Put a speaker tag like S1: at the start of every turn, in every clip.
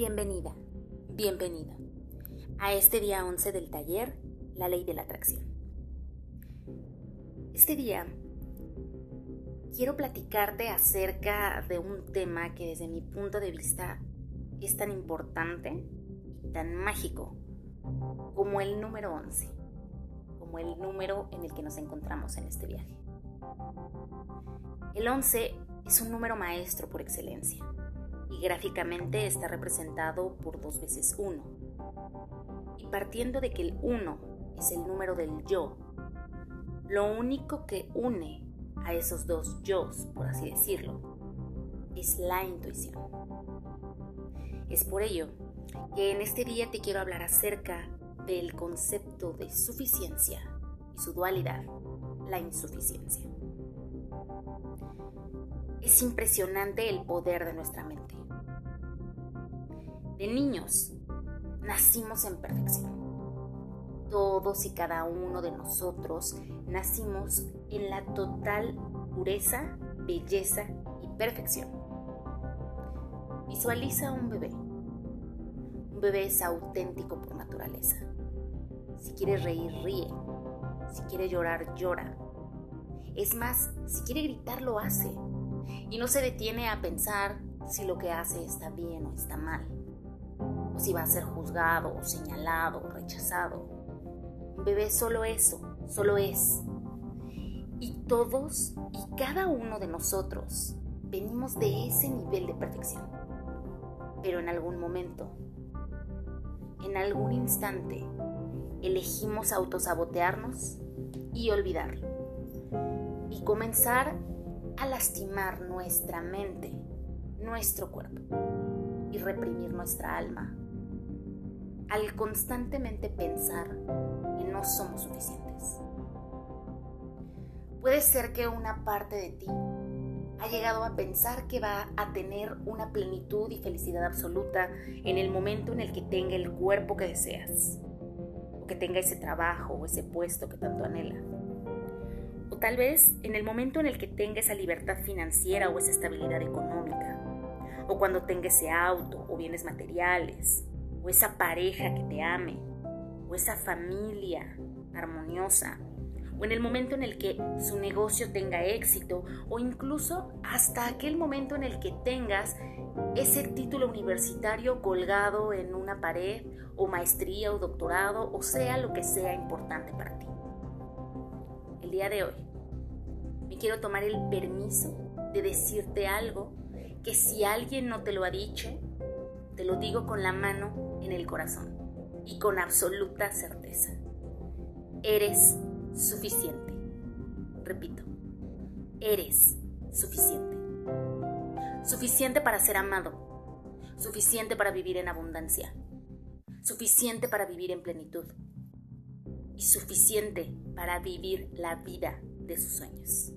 S1: Bienvenida, bienvenido a este día 11 del taller La ley de la atracción. Este día quiero platicarte acerca de un tema que desde mi punto de vista es tan importante y tan mágico como el número 11, como el número en el que nos encontramos en este viaje. El 11 es un número maestro por excelencia y gráficamente está representado por dos veces 1. Y partiendo de que el 1 es el número del yo, lo único que une a esos dos yo, por así decirlo, es la intuición. Es por ello que en este día te quiero hablar acerca del concepto de suficiencia y su dualidad, la insuficiencia. Es impresionante el poder de nuestra mente. De niños, nacimos en perfección. Todos y cada uno de nosotros nacimos en la total pureza, belleza y perfección. Visualiza un bebé. Un bebé es auténtico por naturaleza. Si quiere reír, ríe. Si quiere llorar, llora. Es más, si quiere gritar, lo hace y no se detiene a pensar si lo que hace está bien o está mal, o si va a ser juzgado señalado rechazado. Un bebé solo eso, solo es. Y todos y cada uno de nosotros venimos de ese nivel de perfección. Pero en algún momento, en algún instante, elegimos autosabotearnos y olvidarlo. Y comenzar a lastimar nuestra mente, nuestro cuerpo y reprimir nuestra alma al constantemente pensar que no somos suficientes. Puede ser que una parte de ti ha llegado a pensar que va a tener una plenitud y felicidad absoluta en el momento en el que tenga el cuerpo que deseas, o que tenga ese trabajo o ese puesto que tanto anhela tal vez en el momento en el que tenga esa libertad financiera o esa estabilidad económica, o cuando tenga ese auto o bienes materiales, o esa pareja que te ame, o esa familia armoniosa, o en el momento en el que su negocio tenga éxito, o incluso hasta aquel momento en el que tengas ese título universitario colgado en una pared, o maestría o doctorado, o sea lo que sea importante para ti. El día de hoy me quiero tomar el permiso de decirte algo que si alguien no te lo ha dicho, te lo digo con la mano en el corazón y con absoluta certeza. Eres suficiente. Repito, eres suficiente. Suficiente para ser amado. Suficiente para vivir en abundancia. Suficiente para vivir en plenitud y suficiente para vivir la vida de sus sueños.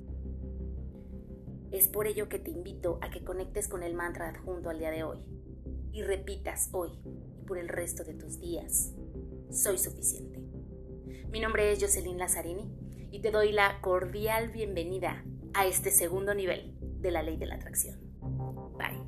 S1: Es por ello que te invito a que conectes con el mantra adjunto al día de hoy y repitas hoy y por el resto de tus días, soy suficiente. Mi nombre es Jocelyn Lazzarini y te doy la cordial bienvenida a este segundo nivel de la ley de la atracción. Bye.